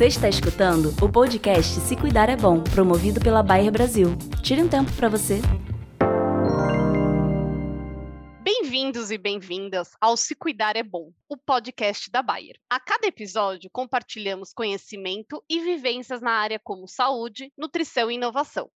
Você está escutando o podcast Se Cuidar é Bom, promovido pela Bayer Brasil. Tire um tempo para você. Bem-vindos e bem-vindas ao Se Cuidar é Bom, o podcast da Bayer. A cada episódio, compartilhamos conhecimento e vivências na área como saúde, nutrição e inovação.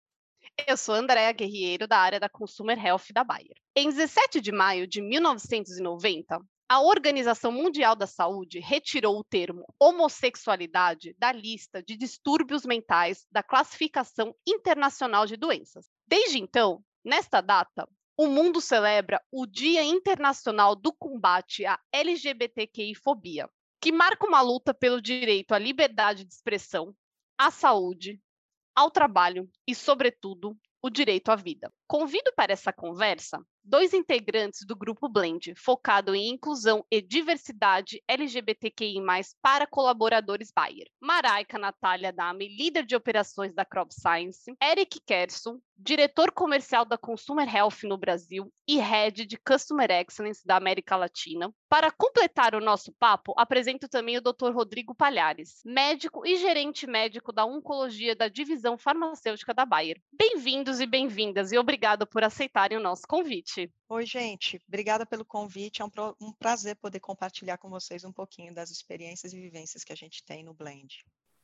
Eu sou Andréa Guerreiro, da área da Consumer Health da Bayer. Em 17 de maio de 1990, a Organização Mundial da Saúde retirou o termo homossexualidade da lista de distúrbios mentais da Classificação Internacional de Doenças. Desde então, nesta data, o mundo celebra o Dia Internacional do Combate à LGBTQI-fobia, que marca uma luta pelo direito à liberdade de expressão, à saúde, ao trabalho e, sobretudo, o direito à vida. Convido para essa conversa dois integrantes do grupo Blend, focado em inclusão e diversidade LGBTQI+, para colaboradores Bayer. Maraica Natália Dami, líder de operações da Crop Science, Eric Kerson, diretor comercial da Consumer Health no Brasil e head de Customer Excellence da América Latina. Para completar o nosso papo, apresento também o Dr. Rodrigo Palhares, médico e gerente médico da Oncologia da Divisão Farmacêutica da Bayer. Bem-vindos e bem-vindas e obrigado por aceitarem o nosso convite. Oi, gente. Obrigada pelo convite. É um, um prazer poder compartilhar com vocês um pouquinho das experiências e vivências que a gente tem no Blend.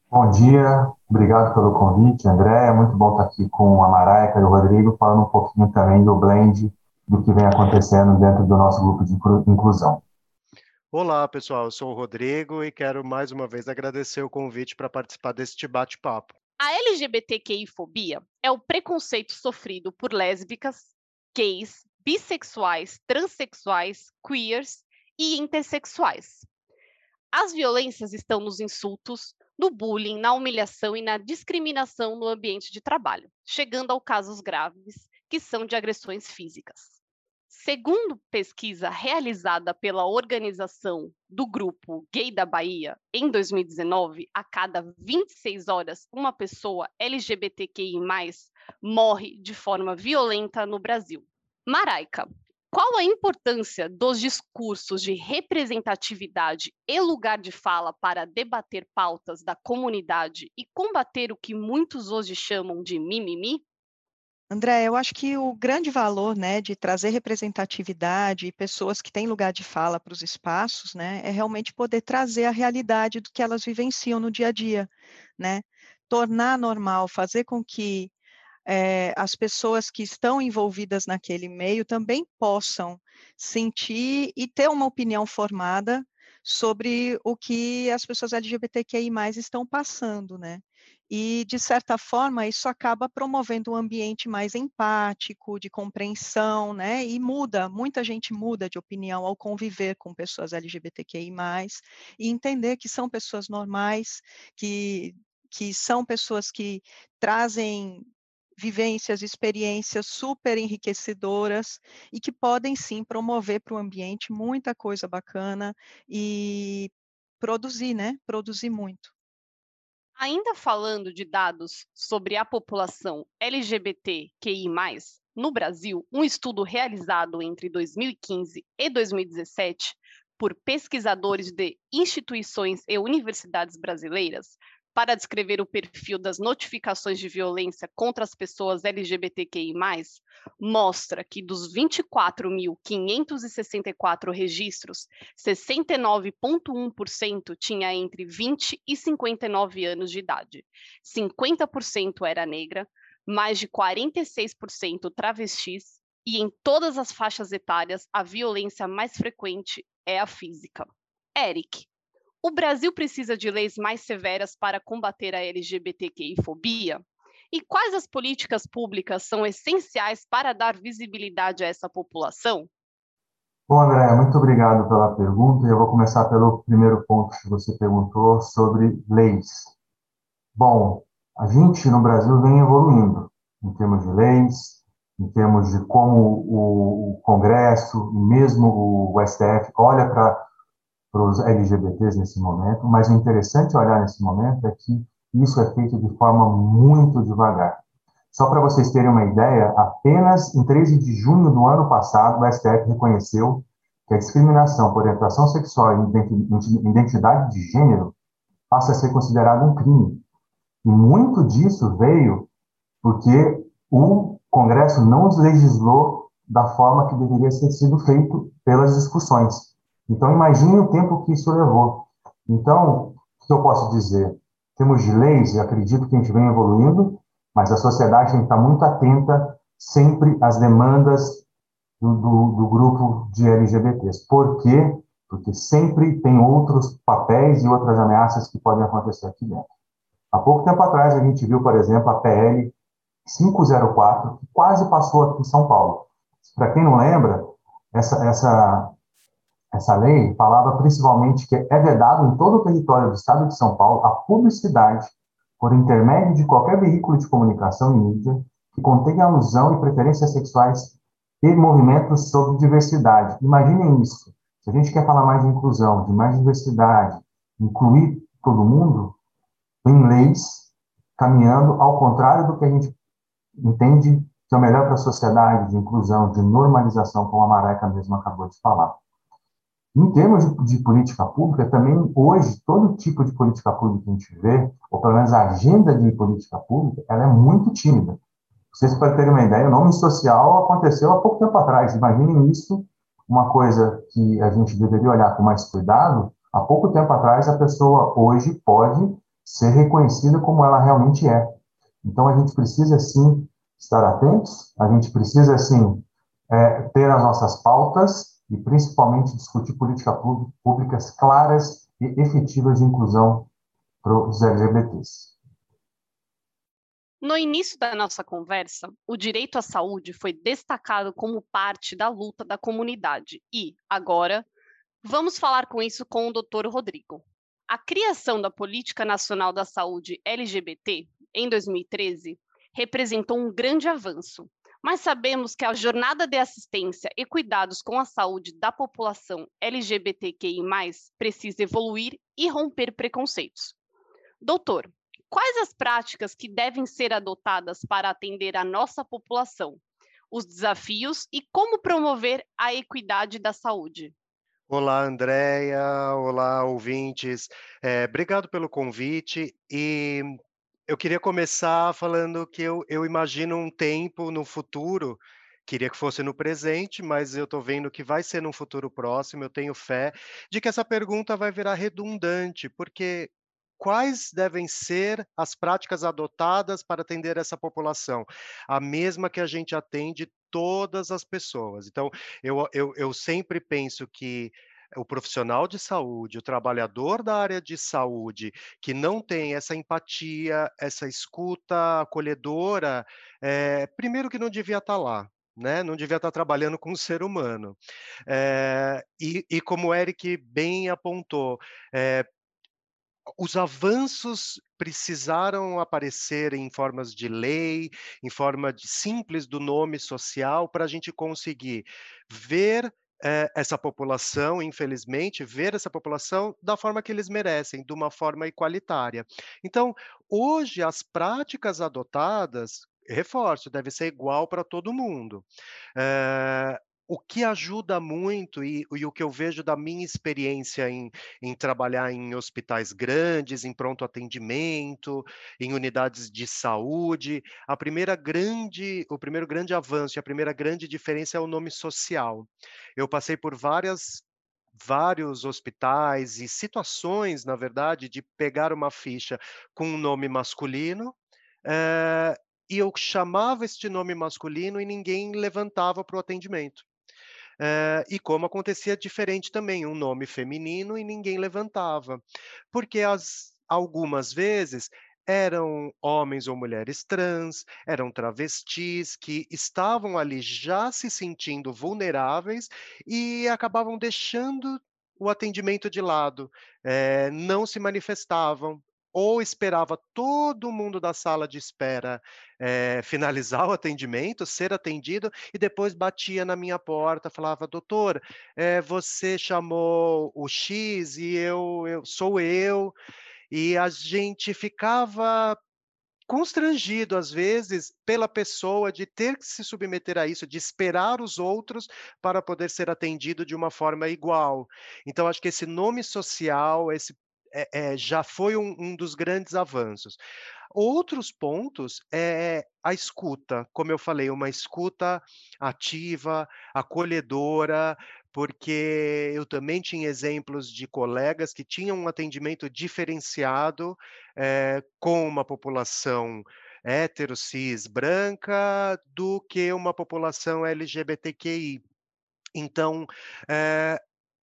Bom dia, obrigado pelo convite, André. É muito bom estar aqui com a Maraica e o Rodrigo, falando um pouquinho também do blend, do que vem acontecendo dentro do nosso grupo de inclusão. Olá, pessoal. Eu sou o Rodrigo e quero mais uma vez agradecer o convite para participar deste bate-papo. A LGBTQI-fobia é o preconceito sofrido por lésbicas, gays, bissexuais, transexuais, queers e intersexuais. As violências estão nos insultos, no bullying, na humilhação e na discriminação no ambiente de trabalho, chegando a casos graves, que são de agressões físicas. Segundo pesquisa realizada pela organização do grupo Gay da Bahia, em 2019, a cada 26 horas, uma pessoa LGBTQI+, morre de forma violenta no Brasil. Maraica, qual a importância dos discursos de representatividade e lugar de fala para debater pautas da comunidade e combater o que muitos hoje chamam de mimimi? André, eu acho que o grande valor né, de trazer representatividade e pessoas que têm lugar de fala para os espaços né, é realmente poder trazer a realidade do que elas vivenciam no dia a dia. Né? Tornar normal, fazer com que é, as pessoas que estão envolvidas naquele meio também possam sentir e ter uma opinião formada sobre o que as pessoas LGBTQI+ estão passando, né? E, de certa forma, isso acaba promovendo um ambiente mais empático, de compreensão, né? E muda, muita gente muda de opinião ao conviver com pessoas LGBTQI, e entender que são pessoas normais, que, que são pessoas que trazem vivências, experiências super enriquecedoras e que podem sim promover para o ambiente muita coisa bacana e produzir, né? Produzir muito. Ainda falando de dados sobre a população LGBTQI+, no Brasil, um estudo realizado entre 2015 e 2017 por pesquisadores de instituições e universidades brasileiras para descrever o perfil das notificações de violência contra as pessoas LGBTQI+, mostra que dos 24.564 registros, 69,1% tinha entre 20 e 59 anos de idade, 50% era negra, mais de 46% travestis, e em todas as faixas etárias, a violência mais frequente é a física. Eric, o Brasil precisa de leis mais severas para combater a LGBTQI-fobia? E quais as políticas públicas são essenciais para dar visibilidade a essa população? Bom, André, muito obrigado pela pergunta. Eu vou começar pelo primeiro ponto que você perguntou sobre leis. Bom, a gente no Brasil vem evoluindo em termos de leis, em termos de como o Congresso e mesmo o STF olha para para os LGBTs nesse momento, mas o interessante olhar nesse momento é que isso é feito de forma muito devagar. Só para vocês terem uma ideia, apenas em 13 de junho do ano passado, o STF reconheceu que a discriminação por orientação sexual e identidade de gênero passa a ser considerado um crime. E muito disso veio porque o Congresso não legislou da forma que deveria ter sido feito pelas discussões. Então, imagine o tempo que isso levou. Então, o que eu posso dizer? Temos leis, e acredito que a gente vem evoluindo, mas a sociedade tem que estar muito atenta sempre às demandas do, do, do grupo de LGBTs. Por quê? Porque sempre tem outros papéis e outras ameaças que podem acontecer aqui dentro. Há pouco tempo atrás, a gente viu, por exemplo, a PL 504, que quase passou aqui em São Paulo. Para quem não lembra, essa, essa, essa lei falava principalmente que é vedado em todo o território do Estado de São Paulo a publicidade por intermédio de qualquer veículo de comunicação e mídia que contenha alusão e preferências sexuais e movimentos sobre diversidade. Imaginem isso. Se a gente quer falar mais de inclusão, de mais diversidade, incluir todo mundo, em leis caminhando ao contrário do que a gente entende que é o melhor para a sociedade, de inclusão, de normalização, como a Maraca mesmo acabou de falar. Em termos de, política pública, também hoje, todo tipo de política pública que a gente vê, ou pelo menos a agenda de política pública, ela é muito tímida. Vocês podem ter uma ideia, o nome social aconteceu há pouco tempo atrás. Imaginem isso, uma coisa que a gente deveria olhar com mais cuidado. Há pouco tempo atrás, a pessoa hoje pode ser reconhecida como ela realmente é. Então, a gente precisa, sim, estar atentos, a gente precisa, sim, é, ter as nossas pautas e, principalmente, discutir políticas públicas claras e efetivas de inclusão para os LGBTs. No início da nossa conversa, o direito à saúde foi destacado como parte da luta da comunidade e, agora, vamos falar com isso com o Dr. Rodrigo. A criação da Política Nacional da Saúde LGBT, em 2013, representou um grande avanço, mas sabemos que a jornada de assistência e cuidados com a saúde da população LGBTQI+, precisa evoluir e romper preconceitos. Doutor, quais as práticas que devem ser adotadas para atender a nossa população, os desafios e como promover a equidade da saúde. Olá, Andréia. Olá, ouvintes. É, obrigado pelo convite. E eu queria começar falando que eu, eu imagino um tempo no futuro, queria que fosse no presente, mas eu estou vendo que vai ser no futuro próximo. Eu tenho fé de que essa pergunta vai virar redundante, porque quais devem ser as práticas adotadas para atender essa população? A mesma que a gente atende todas as pessoas. Então, eu, eu, eu sempre penso que o profissional de saúde, o trabalhador da área de saúde, que não tem essa empatia, essa escuta acolhedora, é, primeiro que não devia estar lá, né? Não devia estar trabalhando com um ser humano. É, e, e, como o Eric bem apontou, é, os avanços precisaram aparecer em formas de lei, em forma de simples do nome social, para a gente conseguir ver eh, essa população, infelizmente, ver essa população da forma que eles merecem, de uma forma igualitária. Então, hoje, as práticas adotadas, reforço, deve ser igual para todo mundo. Eh, o que ajuda muito e, e, o que eu vejo da minha experiência em, em, trabalhar em hospitais grandes, em pronto atendimento, em unidades de saúde, a primeira grande, o primeiro grande avanço e a primeira grande diferença é o nome social. Eu passei por várias vários hospitais e situações, na verdade, de pegar uma ficha com um nome masculino eh, e eu chamava este nome masculino e ninguém levantava para o atendimento. Uh, e como acontecia diferente também, um nome feminino e ninguém levantava. Porque as, algumas vezes eram homens ou mulheres trans, eram travestis que estavam ali já se sentindo vulneráveis e acabavam deixando o atendimento de lado, eh, não se manifestavam, ou esperava todo mundo da sala de espera é, finalizar o atendimento, ser atendido, e depois batia na minha porta, falava, doutor, é, você chamou o X e eu, eu sou eu, e a gente ficava constrangido às vezes pela pessoa de ter que se submeter a isso, de esperar os outros para poder ser atendido de uma forma igual. Então acho que esse nome social, esse é, é, já foi um, um dos grandes avanços. Outros pontos é a escuta, como eu falei, uma escuta ativa, acolhedora, porque eu também tinha exemplos de colegas que tinham um atendimento diferenciado é, com uma população hétero, cis, branca, do que uma população LGBTQI. Então, é,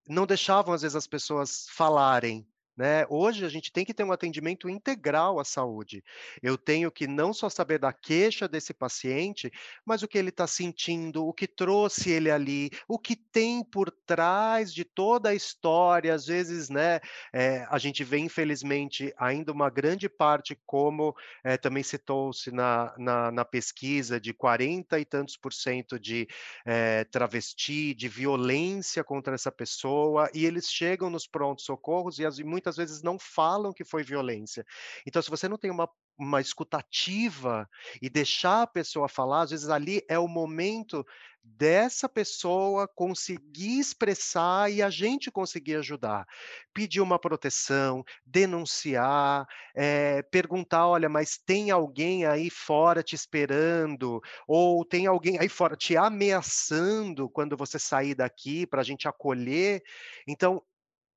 não deixavam, às vezes, as pessoas falarem, né? Hoje a gente tem que ter um atendimento integral à saúde. Eu tenho que não só saber da queixa desse paciente, mas o que ele está sentindo, o que trouxe ele ali, o que tem por trás de toda a história. Às vezes, né, é, a gente vê, infelizmente, ainda uma grande parte, como é, também citou-se na, na, na, pesquisa, de 40 e tantos por cento de é, travesti, de violência contra essa pessoa, e eles chegam nos prontos-socorros e as, muitas muitas vezes não falam que foi violência. Então, se você não tem uma, uma escutativa e deixar a pessoa falar, às vezes ali é o momento dessa pessoa conseguir expressar e a gente conseguir ajudar. Pedir uma proteção, denunciar, é, perguntar: olha, mas tem alguém aí fora te esperando? Ou tem alguém aí fora te ameaçando quando você sair daqui para a gente acolher? Então,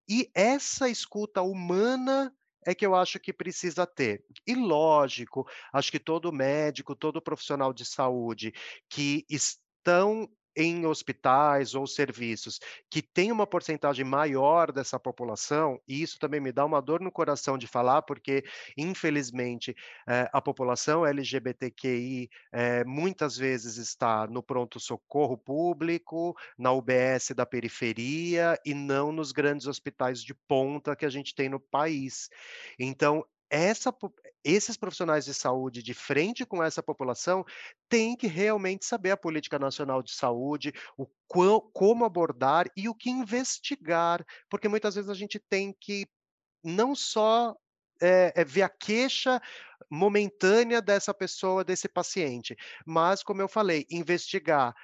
e essa escuta humana é que eu acho que precisa ter. E lógico, acho que todo médico, todo profissional de saúde que estão em hospitais ou serviços que tem uma porcentagem maior dessa população, e isso também me dá uma dor no coração de falar, porque, infelizmente, eh, a população LGBTQI eh, muitas vezes está no pronto-socorro público, na UBS da periferia e não nos grandes hospitais de ponta que a gente tem no país. Então, essa, esses profissionais de saúde de frente com essa população têm que realmente saber a política nacional de saúde, o como abordar e o que investigar, porque muitas vezes a gente tem que não só é, é, ver a queixa momentânea dessa pessoa, desse paciente, mas, como eu falei, investigar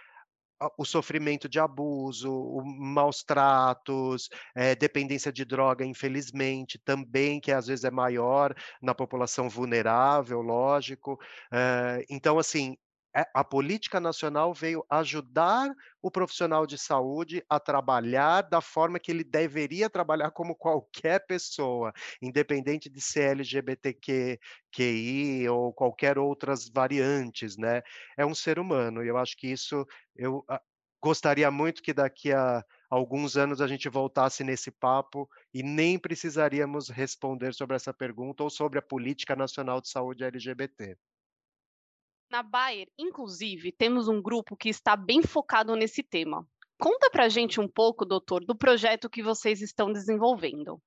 o sofrimento de abuso, o maus tratos, eh, dependência de droga, infelizmente, também, que às vezes é maior na população vulnerável, lógico. Eh, então, assim, é, a política nacional veio ajudar o profissional de saúde a trabalhar da forma que ele deveria trabalhar como qualquer pessoa, independente de ser LGBTQI ou qualquer outras variantes, né? É um ser humano e eu acho que isso eu a, gostaria muito que daqui a alguns anos a gente voltasse nesse papo e nem precisaríamos responder sobre essa pergunta ou sobre a política nacional de saúde LGBT. Na Bayer, inclusive, temos um grupo que está bem focado nesse tema. Conta para a gente um pouco, doutor, do projeto que vocês estão desenvolvendo.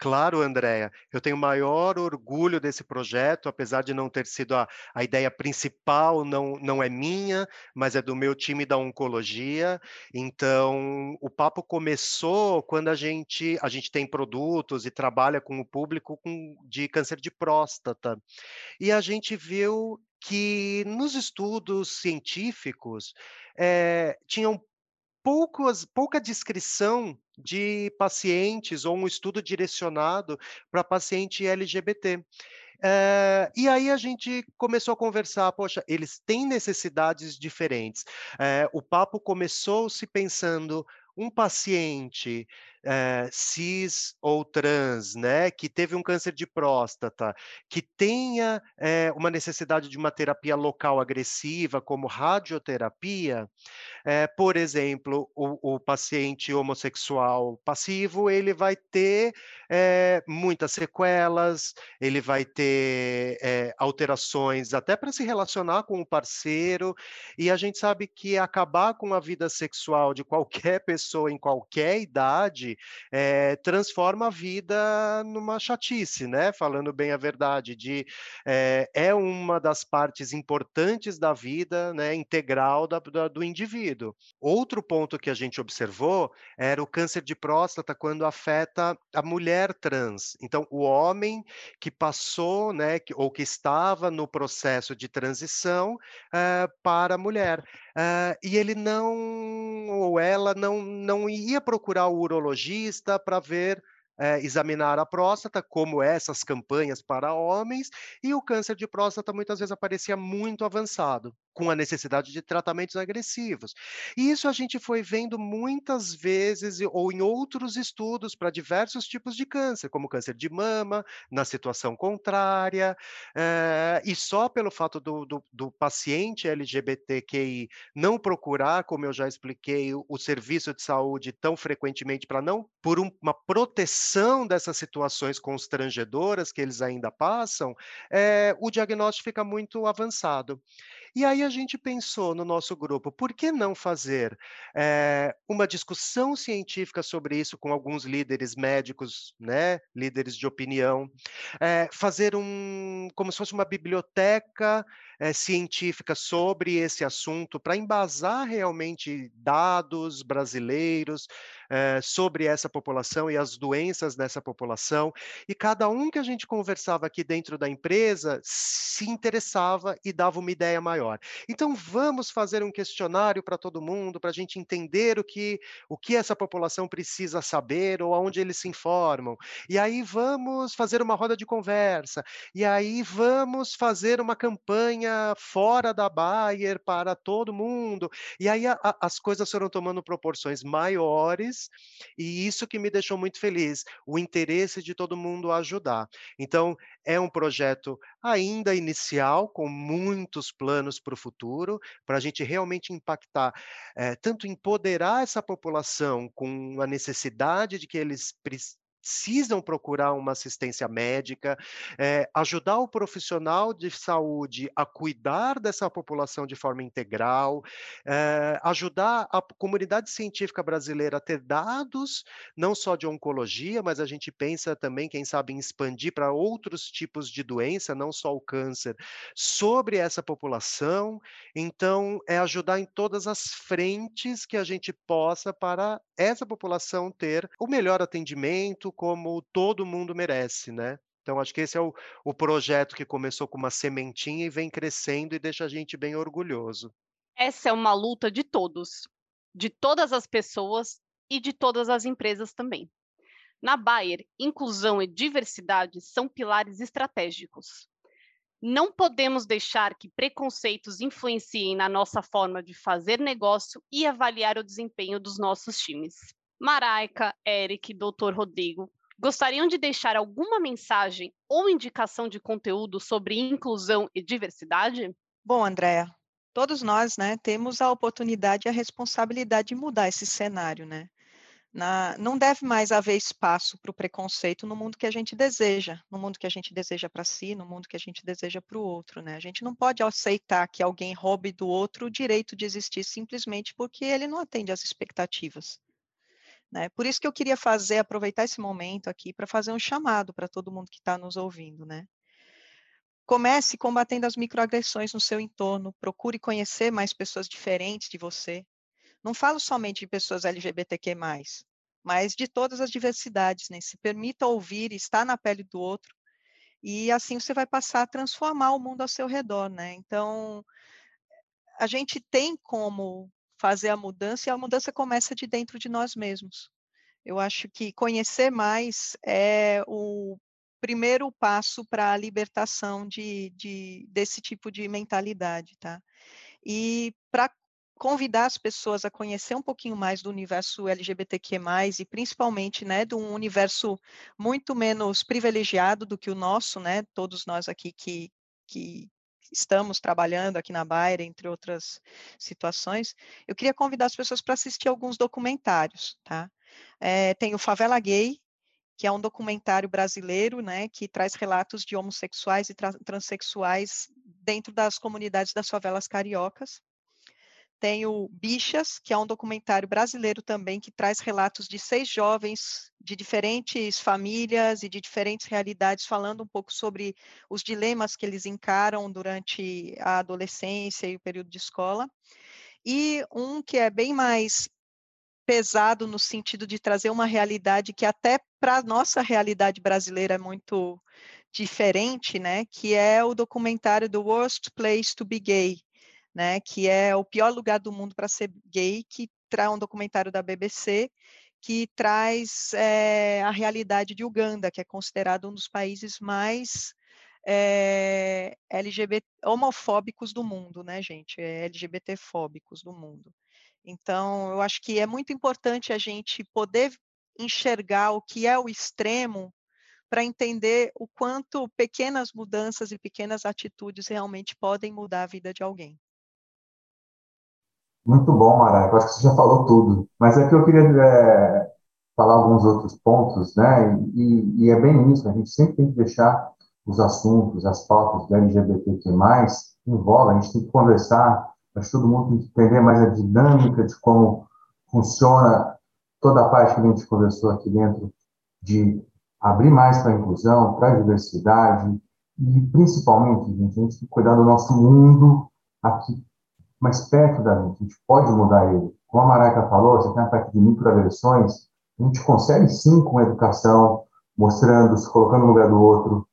Claro, Andréia, eu tenho maior orgulho desse projeto, apesar de não ter sido a, a ideia principal, não, não é minha, mas é do meu time da oncologia. Então, o papo começou quando a gente, a gente tem produtos e trabalha com o público com, de câncer de próstata. E a gente viu que nos estudos científicos é, tinham poucas, pouca descrição de pacientes ou um estudo direcionado para paciente LGBT. É, e aí a gente começou a conversar, poxa, eles têm necessidades diferentes. É, o papo começou se pensando um paciente é, cis ou trans, né, que teve um câncer de próstata, que tenha é, uma necessidade de uma terapia local agressiva, como radioterapia, é, por exemplo, o, o, paciente homossexual passivo, ele vai ter muitas sequelas, ele vai ter alterações até para se relacionar com o parceiro, e a gente sabe que acabar com a vida sexual de qualquer pessoa em qualquer idade é, transforma a vida numa chatice, né? Falando bem a verdade, de é, é uma das partes importantes da vida, né? Integral da, da, do indivíduo. Outro ponto que a gente observou era o câncer de próstata quando afeta a mulher trans. Então, o homem que passou, né? Que, ou que estava no processo de transição uh, para a mulher. E ele não, ou ela não, não ia procurar o urologista para ver é, examinar a próstata, como essas campanhas para homens, e o câncer de próstata muitas vezes aparecia muito avançado, com a necessidade de tratamentos agressivos. E isso a gente foi vendo muitas vezes, ou em outros estudos, para diversos tipos de câncer, como câncer de mama, na situação contrária, é, e só pelo fato do, do, do paciente LGBTQI não procurar, como eu já expliquei, o, o serviço de saúde tão frequentemente para não, por um, uma proteção dessas situações constrangedoras que eles ainda passam, é, o diagnóstico fica muito avançado. E aí a gente pensou no nosso grupo, por que não fazer é, uma discussão científica sobre isso com alguns líderes médicos, né, líderes de opinião, é, fazer um, como se fosse uma biblioteca é, científica sobre esse assunto para embasar realmente dados brasileiros sobre essa população e as doenças dessa população. E cada um que a gente conversava aqui dentro da empresa se interessava e dava uma ideia maior maior. Então, vamos fazer um questionário para todo mundo, para a gente entender o que, o que essa população precisa saber ou aonde eles se informam. E aí vamos fazer uma roda de conversa. E aí vamos fazer uma campanha fora da Bayer para todo mundo. E aí a, a, as coisas foram tomando proporções maiores, e isso que me deixou muito feliz, o interesse de todo mundo a ajudar. Então, é um projeto ainda inicial, com muitos planos para o futuro, para a gente realmente impactar, é, tanto empoderar essa população com a necessidade de que eles precisam procurar uma assistência médica, é, ajudar o profissional de saúde a cuidar dessa população de forma integral, é, ajudar a comunidade científica brasileira a ter dados, não só de oncologia, mas a gente pensa também, quem sabe, em expandir para outros tipos de doença, não só o câncer, sobre essa população. Então, é ajudar em todas as frentes que a gente possa para essa população ter o melhor atendimento, como todo mundo merece, né? Então, acho que esse é o, o projeto que começou com uma sementinha e vem crescendo e deixa a gente bem orgulhoso. Essa é uma luta de todos, de todas as pessoas e de todas as empresas também. Na Bayer, inclusão e diversidade são pilares estratégicos. Não podemos deixar que preconceitos influenciem na nossa forma de fazer negócio e avaliar o desempenho dos nossos times. Maraica, Eric, Dr. Rodrigo, gostariam de deixar alguma mensagem ou indicação de conteúdo sobre inclusão e diversidade? Bom, Andréa, todos nós né, temos a oportunidade e a responsabilidade de mudar esse cenário, né? Na, não deve mais haver espaço para o preconceito no mundo que a gente deseja, no mundo que a gente deseja para si, no mundo que a gente deseja para o outro, né? A gente não pode aceitar que alguém roube do outro o direito de existir simplesmente porque ele não atende às expectativas. Né? Por isso que eu queria fazer, aproveitar esse momento aqui para fazer um chamado para todo mundo que está nos ouvindo, né? Comece combatendo as microagressões no seu entorno, procure conhecer mais pessoas diferentes de você. Não falo somente de pessoas LGBTQ+, mas de todas as diversidades, né? Se permita ouvir, estar na pele do outro, e assim você vai passar a transformar o mundo ao seu redor, né? Então, a gente tem como fazer a mudança e a mudança começa de dentro de nós mesmos. Eu acho que conhecer mais é o primeiro passo para a libertação de, de, desse tipo de mentalidade, tá? E para convidar as pessoas a conhecer um pouquinho mais do universo LGBTQ+, e principalmente, né, de um universo muito menos privilegiado do que o nosso, né, todos nós aqui que, que estamos trabalhando aqui na Bayer, entre outras situações, eu queria convidar as pessoas para assistir alguns documentários, tá? É, tem o Favela Gay, que é um documentário brasileiro, né, que traz relatos de homossexuais e transexuais dentro das comunidades das favelas cariocas. Tem o Bichas, que é um documentário brasileiro também, que traz relatos de seis jovens de diferentes famílias e de diferentes realidades, falando um pouco sobre os dilemas que eles encaram durante a adolescência e o período de escola. E um que é bem mais pesado no sentido de trazer uma realidade que até para a nossa realidade brasileira é muito diferente, né? Que é o documentário The Worst Place to Be Gay, né, que é o pior lugar do mundo para ser gay, que traz um documentário da BBC, que traz é, a realidade de Uganda, que é considerado um dos países mais é, eh, LGBT, homofóbicos do mundo, né, gente? É LGBTfóbicos do mundo. Então, eu acho que é muito importante a gente poder enxergar o que é o extremo para entender o quanto pequenas mudanças e pequenas atitudes realmente podem mudar a vida de alguém. Muito bom, Mara. Eu acho que você já falou tudo. Mas é que eu queria é, falar alguns outros pontos, né? E, e, é bem isso. A gente sempre tem que deixar os assuntos, as pautas do LGBTQ+, em voga. A gente tem que conversar. Que todo mundo tem que entender mais a dinâmica de como funciona toda a parte que a gente conversou aqui dentro de abrir mais para a inclusão, para a diversidade e, principalmente, gente, a gente tem que cuidar do nosso mundo aqui mais perto da gente. A gente pode mudar ele. Como a Maraca falou, você tem a parte de microagressões, a gente consegue sim com a educação, mostrando, se colocando no lugar do outro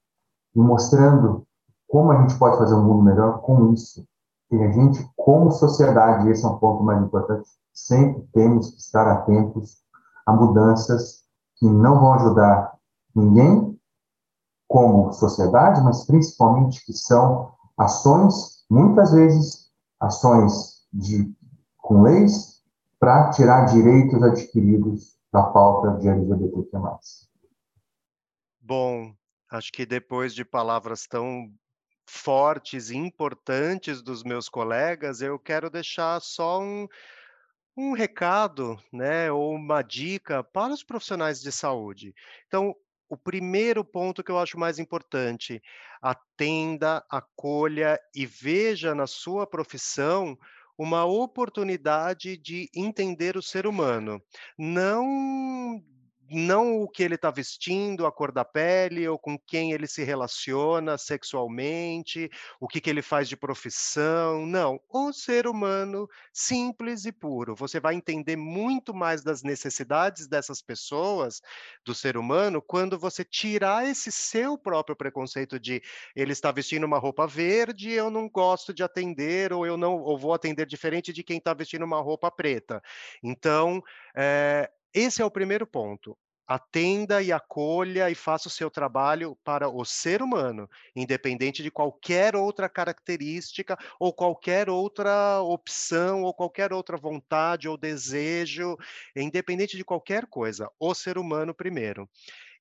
e mostrando como a gente pode fazer um mundo melhor com isso. E a gente, como sociedade, esse é um ponto mais importante, sempre temos que estar atentos a mudanças que não vão ajudar ninguém como sociedade, mas principalmente que são ações, muitas vezes, ações de, com leis para tirar direitos adquiridos da pauta de LGBTQ+. Bom, acho que depois de palavras tão fortes e importantes dos meus colegas, eu quero deixar só um, um recado, né, ou uma dica para os profissionais de saúde. Então, o primeiro ponto que eu acho mais importante, atenda, acolha e veja na sua profissão uma oportunidade de entender o ser humano. Não não o que ele está vestindo, a cor da pele, ou com quem ele se relaciona sexualmente, o que, que ele faz de profissão. Não, o ser humano simples e puro. Você vai entender muito mais das necessidades dessas pessoas, do ser humano, quando você tirar esse seu próprio preconceito de ele está vestindo uma roupa verde, eu não gosto de atender, ou eu não ou vou atender diferente de quem está vestindo uma roupa preta. Então, é, esse é o primeiro ponto. Atenda e acolha e faça o seu trabalho para o ser humano, independente de qualquer outra característica ou qualquer outra opção ou qualquer outra vontade ou desejo, independente de qualquer coisa, o ser humano primeiro.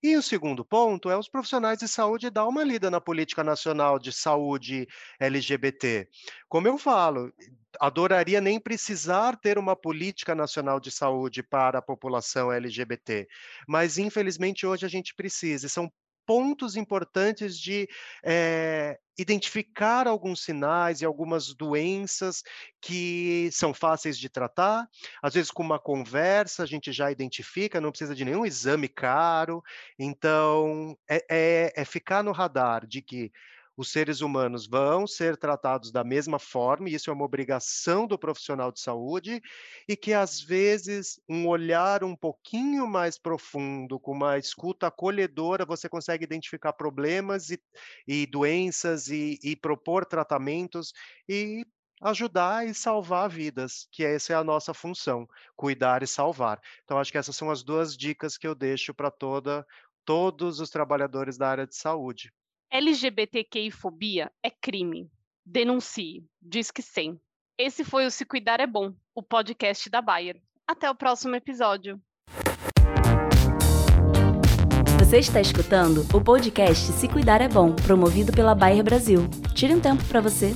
E o segundo ponto é os profissionais de saúde dar uma lida na política nacional de saúde LGBT. Como eu falo, adoraria nem precisar ter uma política nacional de saúde para a população LGBT, mas infelizmente hoje a gente precisa. E são pontos importantes de é, identificar alguns sinais e algumas doenças que são fáceis de tratar. Às vezes, com uma conversa, a gente já identifica, não precisa de nenhum exame caro. Então, é, é, é ficar no radar de que os seres humanos vão ser tratados da mesma forma, e isso é uma obrigação do profissional de saúde, e que às vezes um olhar um pouquinho mais profundo, com uma escuta acolhedora, você consegue identificar problemas e, e doenças e, e propor tratamentos e ajudar e salvar vidas, que essa é a nossa função, cuidar e salvar. Então acho que essas são as duas dicas que eu deixo para toda todos os trabalhadores da área de saúde. LGBTQI-fobia é crime. Denuncie. Diz que sim. Esse foi o Se Cuidar é Bom, o podcast da Bayer. Até o próximo episódio. Você está escutando o podcast Se Cuidar é Bom, promovido pela Bayer Brasil. Tire um tempo para você.